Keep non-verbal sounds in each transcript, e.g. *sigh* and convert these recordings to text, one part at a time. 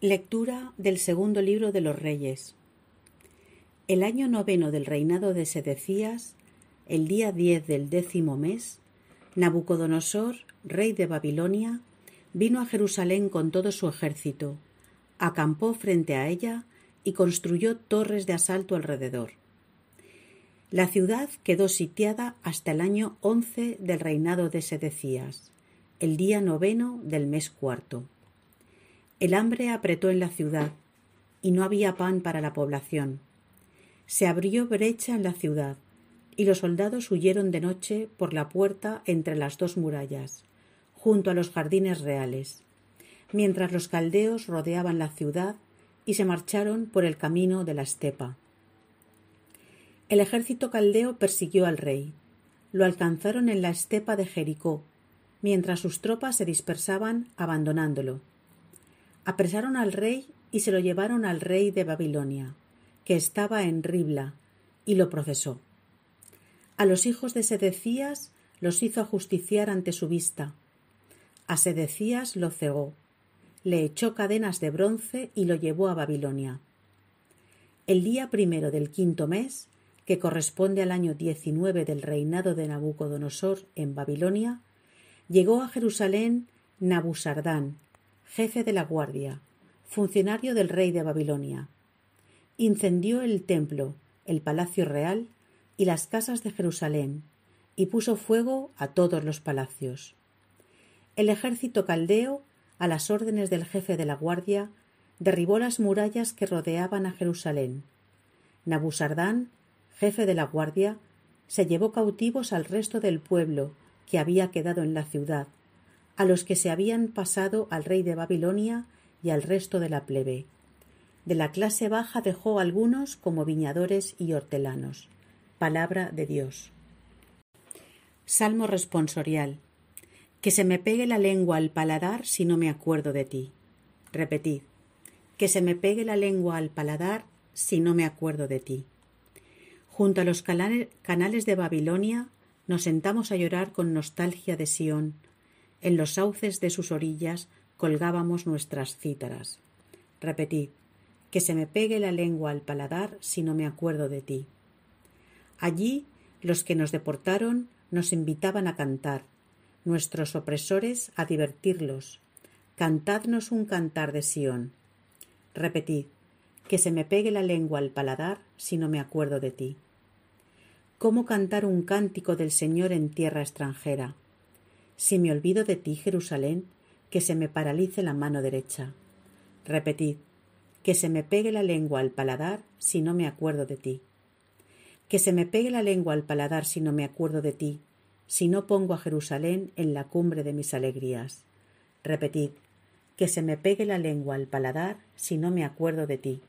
Lectura del segundo libro de los Reyes. El año noveno del reinado de Sedecías, el día diez del décimo mes, Nabucodonosor, rey de Babilonia, vino a Jerusalén con todo su ejército, acampó frente a ella y construyó torres de asalto alrededor. La ciudad quedó sitiada hasta el año once del reinado de Sedecías, el día noveno del mes cuarto. El hambre apretó en la ciudad, y no había pan para la población. Se abrió brecha en la ciudad, y los soldados huyeron de noche por la puerta entre las dos murallas, junto a los jardines reales, mientras los caldeos rodeaban la ciudad y se marcharon por el camino de la estepa. El ejército caldeo persiguió al rey. Lo alcanzaron en la estepa de Jericó, mientras sus tropas se dispersaban abandonándolo. Apresaron al rey y se lo llevaron al rey de Babilonia, que estaba en Ribla, y lo procesó. A los hijos de Sedecías los hizo ajusticiar ante su vista. A Sedecías lo cegó, le echó cadenas de bronce y lo llevó a Babilonia. El día primero del quinto mes, que corresponde al año diecinueve del reinado de Nabucodonosor en Babilonia, llegó a Jerusalén Nabusardán, jefe de la guardia, funcionario del rey de Babilonia. Incendió el templo, el palacio real y las casas de Jerusalén, y puso fuego a todos los palacios. El ejército caldeo a las órdenes del jefe de la guardia, derribó las murallas que rodeaban a Jerusalén. Nabusardán, jefe de la guardia, se llevó cautivos al resto del pueblo que había quedado en la ciudad, a los que se habían pasado al rey de Babilonia y al resto de la plebe. De la clase baja dejó algunos como viñadores y hortelanos. Palabra de Dios. Salmo responsorial. Que se me pegue la lengua al paladar si no me acuerdo de ti. Repetid. Que se me pegue la lengua al paladar si no me acuerdo de ti. Junto a los canales de Babilonia nos sentamos a llorar con nostalgia de Sión. En los sauces de sus orillas colgábamos nuestras cítaras. Repetid. Que se me pegue la lengua al paladar si no me acuerdo de ti. Allí los que nos deportaron nos invitaban a cantar, nuestros opresores a divertirlos. Cantadnos un cantar de Sión. Repetid, que se me pegue la lengua al paladar si no me acuerdo de ti. ¿Cómo cantar un cántico del Señor en tierra extranjera? Si me olvido de ti, Jerusalén, que se me paralice la mano derecha. Repetid, que se me pegue la lengua al paladar si no me acuerdo de ti. Que se me pegue la lengua al paladar si no me acuerdo de ti, si no pongo a Jerusalén en la cumbre de mis alegrías. Repetid, que se me pegue la lengua al paladar si no me acuerdo de ti.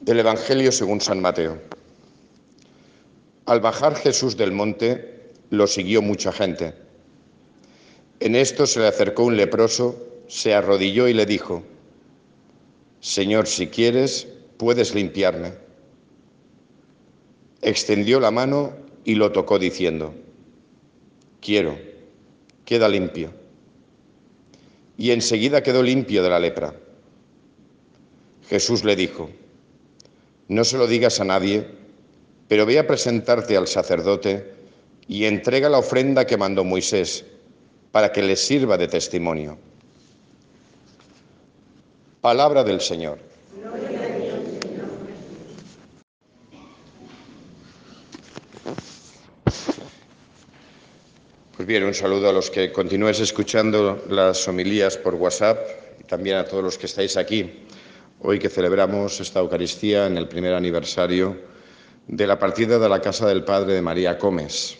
Del Evangelio según San Mateo. Al bajar Jesús del monte, lo siguió mucha gente. En esto se le acercó un leproso, se arrodilló y le dijo, Señor, si quieres, puedes limpiarme extendió la mano y lo tocó diciendo, quiero, queda limpio. Y enseguida quedó limpio de la lepra. Jesús le dijo, no se lo digas a nadie, pero ve a presentarte al sacerdote y entrega la ofrenda que mandó Moisés para que les sirva de testimonio. Palabra del Señor. Pues bien, un saludo a los que continúes escuchando las homilías por WhatsApp y también a todos los que estáis aquí. Hoy que celebramos esta Eucaristía en el primer aniversario de la partida de la casa del Padre de María Gómez.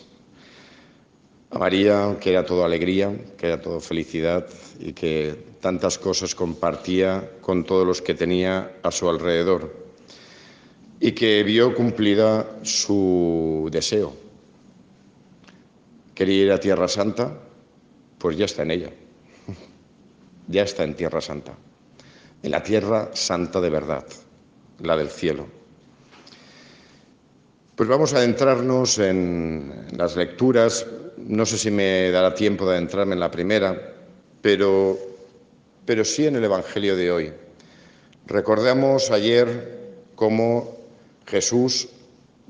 A María, que era todo alegría, que era todo felicidad y que tantas cosas compartía con todos los que tenía a su alrededor. Y que vio cumplida su deseo, quería ir a Tierra Santa, pues ya está en ella. *laughs* Ya está en Tierra Santa. En la Tierra Santa de verdad, la del cielo. Pues vamos a adentrarnos en las lecturas. No sé si me dará tiempo de adentrarme en la primera, pero pero sí en el Evangelio de hoy. Recordamos ayer cómo Jesús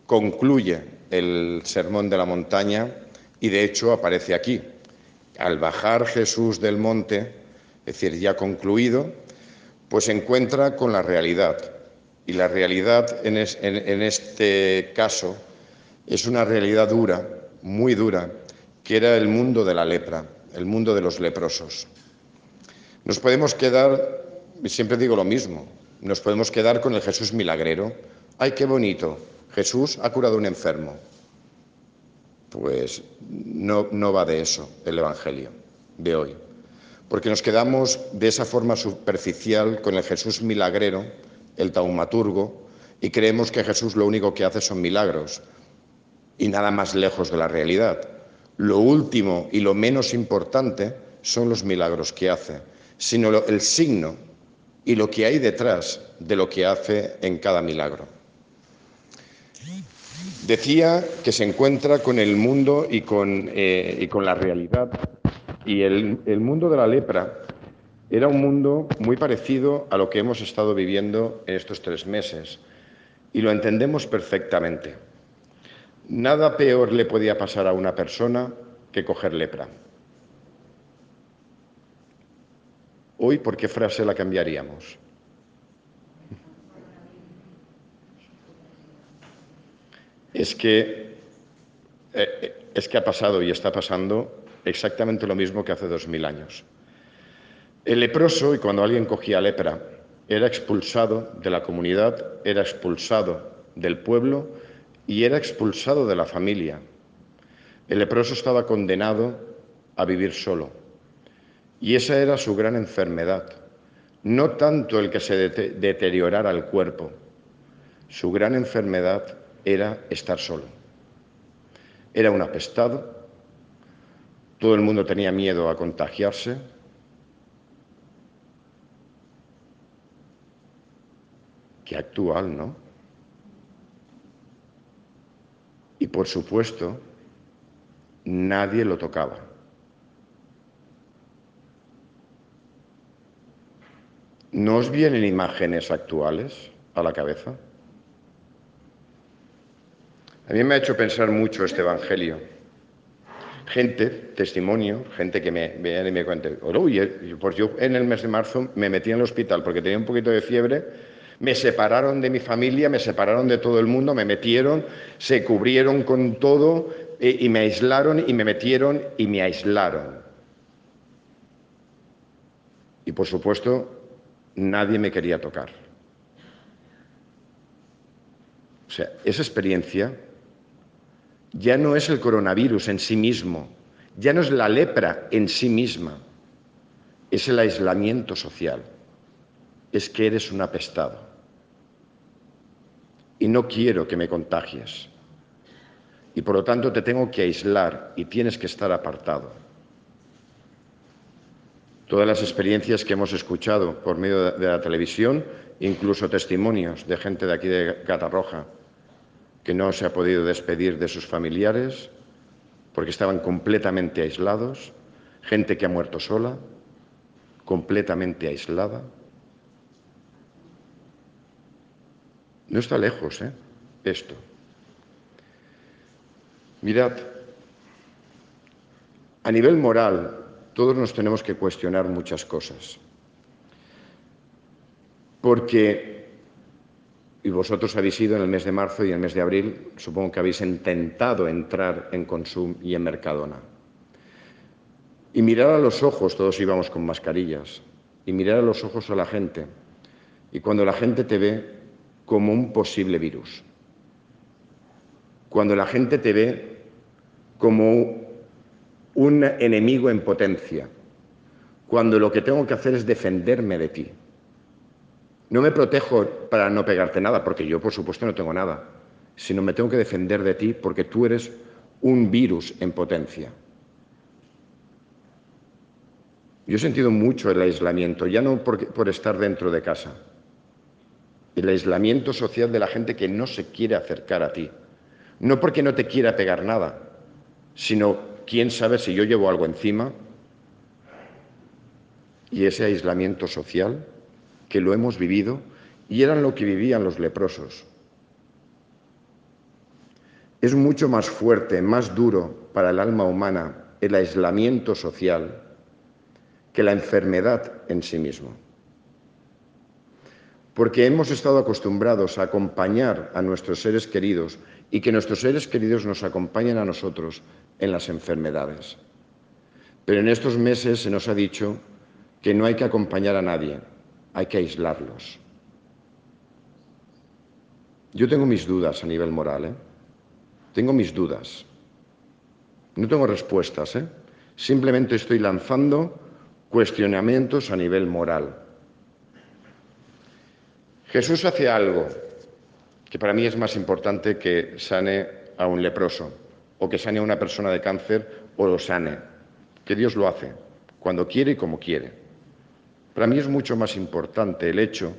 concluye el sermón de la montaña y de hecho aparece aquí. Al bajar Jesús del monte, es decir, ya concluido, pues se encuentra con la realidad. Y la realidad en, este caso es una realidad dura, muy dura, que era el mundo de la lepra, el mundo de los leprosos. Nos podemos quedar, siempre digo lo mismo, nos podemos quedar con el Jesús milagrero. ¡Ay, qué bonito! Jesús ha curado un enfermo. Pues no, no va de eso el Evangelio de hoy. Porque nos quedamos de esa forma superficial con el Jesús milagrero, el taumaturgo, y creemos que Jesús lo único que hace son milagros y nada más lejos de la realidad. Lo último y lo menos importante son los milagros que hace, sino el signo y lo que hay detrás de lo que hace en cada milagro. Decía que se encuentra con el mundo y con, eh, y con la realidad. Y el, el mundo de la lepra era un mundo muy parecido a lo que hemos estado viviendo en estos tres meses. Y lo entendemos perfectamente. Nada peor le podía pasar a una persona que coger lepra. Hoy, ¿por qué frase la cambiaríamos? Es que, eh, es que ha pasado y está pasando exactamente lo mismo que hace dos mil años. El leproso, y cuando alguien cogía lepra, era expulsado de la comunidad, era expulsado del pueblo y era expulsado de la familia. El leproso estaba condenado a vivir solo. Y esa era su gran enfermedad. No tanto el que se deteriorara el cuerpo. Su gran enfermedad era estar solo. Era un apestado, todo el mundo tenía miedo a contagiarse. Qué actual, ¿no? Y por supuesto, nadie lo tocaba. ¿No os vienen imágenes actuales a la cabeza? A mí me ha hecho pensar mucho este Evangelio. Gente, testimonio, gente que me y me cuenta, pues yo en el mes de marzo me metí en el hospital porque tenía un poquito de fiebre, me separaron de mi familia, me separaron de todo el mundo, me metieron, se cubrieron con todo eh, y me aislaron y me metieron y me aislaron. Y por supuesto, nadie me quería tocar. O sea, esa experiencia ya no es el coronavirus en sí mismo, ya no es la lepra en sí misma, es el aislamiento social, es que eres un apestado. Y no quiero que me contagies. Y por lo tanto te tengo que aislar y tienes que estar apartado. Todas las experiencias que hemos escuchado por medio de la televisión, incluso testimonios de gente de aquí de Catarroja, que no se ha podido despedir de sus familiares porque estaban completamente aislados, gente que ha muerto sola, completamente aislada. No está lejos, ¿eh? Esto. Mirad, a nivel moral, todos nos tenemos que cuestionar muchas cosas. Porque y vosotros habéis ido en el mes de marzo y en el mes de abril, supongo que habéis intentado entrar en Consum y en Mercadona. Y mirar a los ojos, todos íbamos con mascarillas, y mirar a los ojos a la gente. Y cuando la gente te ve como un posible virus, cuando la gente te ve como un enemigo en potencia, cuando lo que tengo que hacer es defenderme de ti, no me protejo para no pegarte nada, porque yo por supuesto no tengo nada, sino me tengo que defender de ti porque tú eres un virus en potencia. Yo he sentido mucho el aislamiento, ya no por, por, estar dentro de casa, el aislamiento social de la gente que no se quiere acercar a ti, no porque no te quiera pegar nada, sino quién sabe si yo llevo algo encima y ese aislamiento social que lo hemos vivido y eran lo que vivían los leprosos. Es mucho más fuerte, más duro para el alma humana el aislamiento social que la enfermedad en sí mismo. Porque hemos estado acostumbrados a acompañar a nuestros seres queridos y que nuestros seres queridos nos acompañen a nosotros en las enfermedades. Pero en estos meses se nos ha dicho que no hay que acompañar a nadie, hay que aislarlos. Yo tengo mis dudas a nivel moral, ¿eh? Tengo mis dudas. No tengo respuestas, ¿eh? Simplemente estoy lanzando cuestionamientos a nivel moral. Jesús hace algo que para mí es más importante que sane a un leproso o que sane a una persona de cáncer o lo sane, que Dios lo hace cuando quiere y como quiere. Para mí es mucho más importante el hecho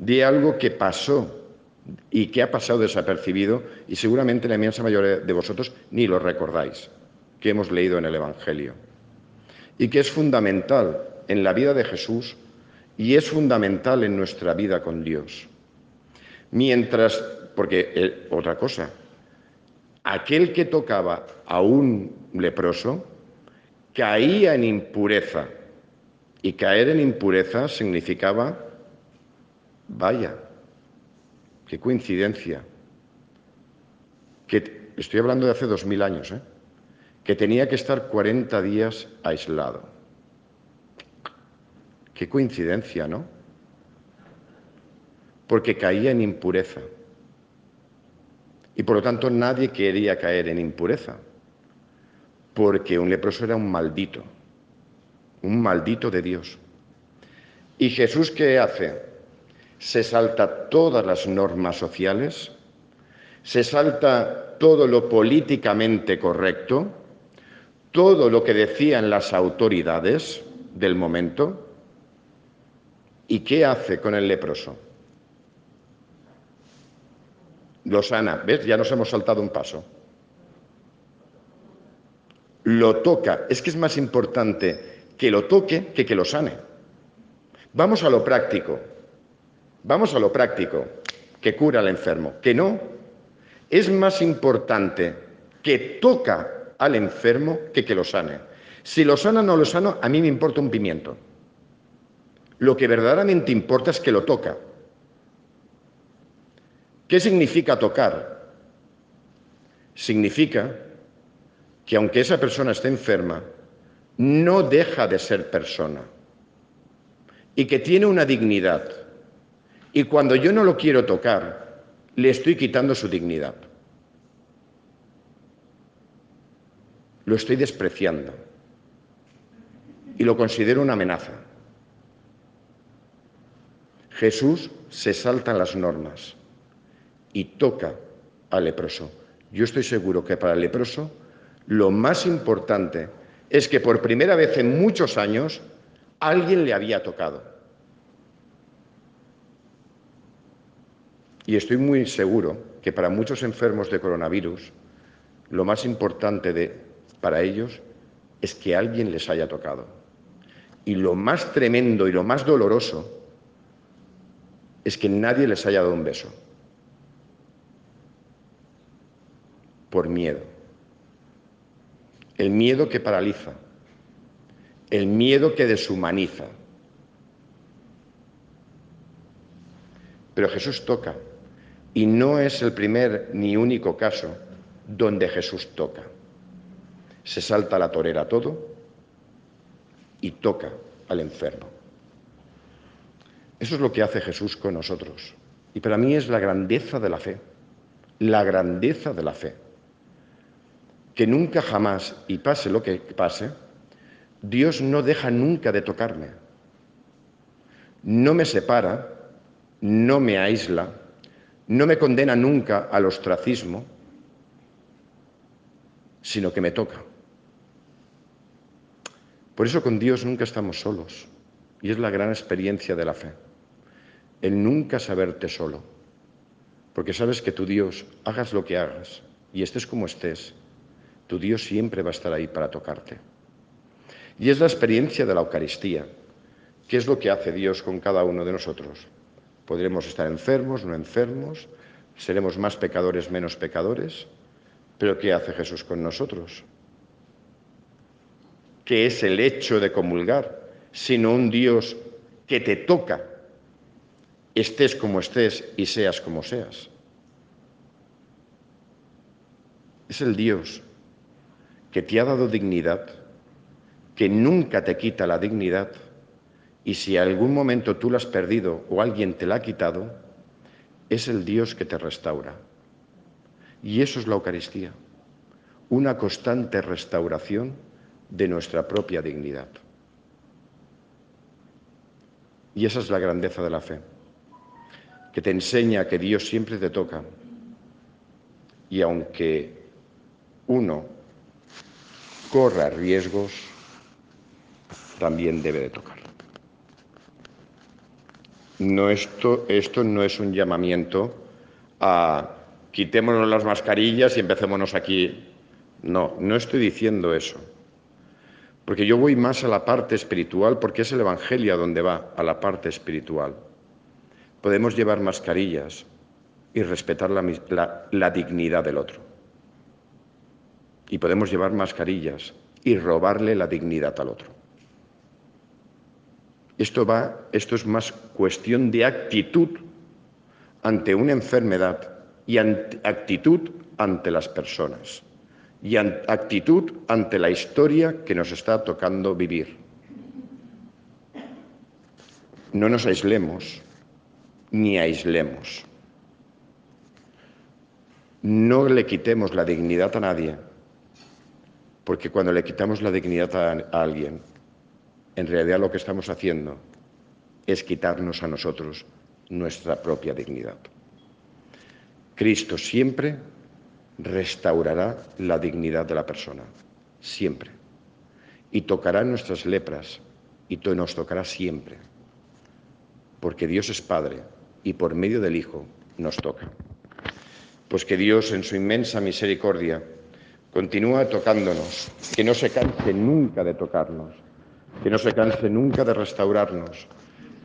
de algo que pasó y que ha pasado desapercibido y seguramente la inmensa mayoría de vosotros ni lo recordáis, que hemos leído en el Evangelio y que es fundamental en la vida de Jesús y es fundamental en nuestra vida con Dios. Mientras, porque eh, otra cosa, aquel que tocaba a un leproso caía en impureza y caer en impureza significaba, vaya, qué coincidencia, que estoy hablando de hace dos mil años, ¿eh? que tenía que estar 40 días aislado. Qué coincidencia, ¿no? Porque caía en impureza. Y por lo tanto nadie quería caer en impureza, porque un leproso era un maldito, un maldito de Dios. ¿Y Jesús qué hace? Se salta todas las normas sociales, se salta todo lo políticamente correcto, todo lo que decían las autoridades del momento. ¿Y qué hace con el leproso? Lo sana. ¿Ves? Ya nos hemos saltado un paso. Lo toca. Es que es más importante que lo toque que que lo sane. Vamos a lo práctico. Vamos a lo práctico. Que cura al enfermo. Que no. Es más importante que toca al enfermo que que lo sane. Si lo sana o no lo sano, a mí me importa un pimiento. Lo que verdaderamente importa es que lo toca. ¿Qué significa tocar? Significa que aunque esa persona esté enferma, no deja de ser persona y que tiene una dignidad. Y cuando yo no lo quiero tocar, le estoy quitando su dignidad. lo estoy despreciando y lo considero una amenaza. Jesús se salta las normas y toca al leproso. Yo estoy seguro que para el leproso lo más importante es que por primera vez en muchos años alguien le había tocado. Y estoy muy seguro que para muchos enfermos de coronavirus lo más importante de para ellos es que alguien les haya tocado. Y lo más tremendo y lo más doloroso es que nadie les haya dado un beso. Por miedo. El miedo que paraliza. El miedo que deshumaniza. Pero Jesús toca. Y no es el primer ni único caso donde Jesús toca se salta la torera todo y toca al enfermo. Eso es lo que hace Jesús con nosotros. Y para mí es la grandeza de la fe, la grandeza de la fe. Que nunca jamás, y pase lo que pase, Dios no deja nunca de tocarme. No me separa, no me aísla, no me condena nunca al ostracismo, sino que me toca. Por eso con Dios nunca estamos solos. Y es la gran experiencia de la fe. El nunca saberte solo. Porque sabes que tu Dios, hagas lo que hagas y estés como estés, tu Dios siempre va a estar ahí para tocarte. Y es la experiencia de la Eucaristía. ¿Qué es lo que hace Dios con cada uno de nosotros? Podremos estar enfermos, no enfermos, seremos más pecadores, menos pecadores, pero ¿qué hace Jesús con nosotros? ¿Qué es el hecho de comulgar? Sino un Dios que te toca, estés como estés y seas como seas. Es el Dios que te ha dado dignidad, que nunca te quita la dignidad, y si algún momento tú la has perdido o alguien te la ha quitado, es el Dios que te restaura. Y eso es la Eucaristía, una constante restauración de nuestra propia dignidad. Y esa es la grandeza de la fe, que te enseña que Dios siempre te toca. Y aunque uno corra riesgos, también debe de tocar. No esto, esto no es un llamamiento a quitémonos las mascarillas y empecémonos aquí. No, no estoy diciendo eso. Porque yo voy más a la parte espiritual, porque es el Evangelio a donde va, a la parte espiritual. Podemos llevar mascarillas y respetar la, dignidad del otro. Y podemos llevar mascarillas y robarle la dignidad al otro. Esto, va, esto es más cuestión de actitud ante una enfermedad y actitud ante las personas y actitud ante la historia que nos está tocando vivir. No nos aislemos ni aislemos. No le quitemos la dignidad a nadie, porque cuando le quitamos la dignidad a alguien, en realidad lo que estamos haciendo es quitarnos a nosotros nuestra propia dignidad. Cristo siempre restaurará la dignidad de la persona, siempre. Y tocará nuestras lepras y nos tocará siempre, porque Dios es Padre y por medio del Hijo nos toca. Pues que Dios en su inmensa misericordia continúa tocándonos, que no se canse nunca de tocarnos que no se canse nunca de restaurarnos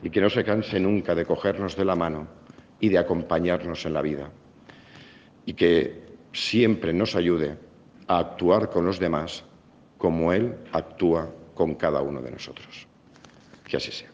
y que no se canse nunca de cogernos de la mano y de acompañarnos en la vida. Y que siempre nos ayude a actuar con los demás como Él actúa con cada uno de nosotros. Que así sea.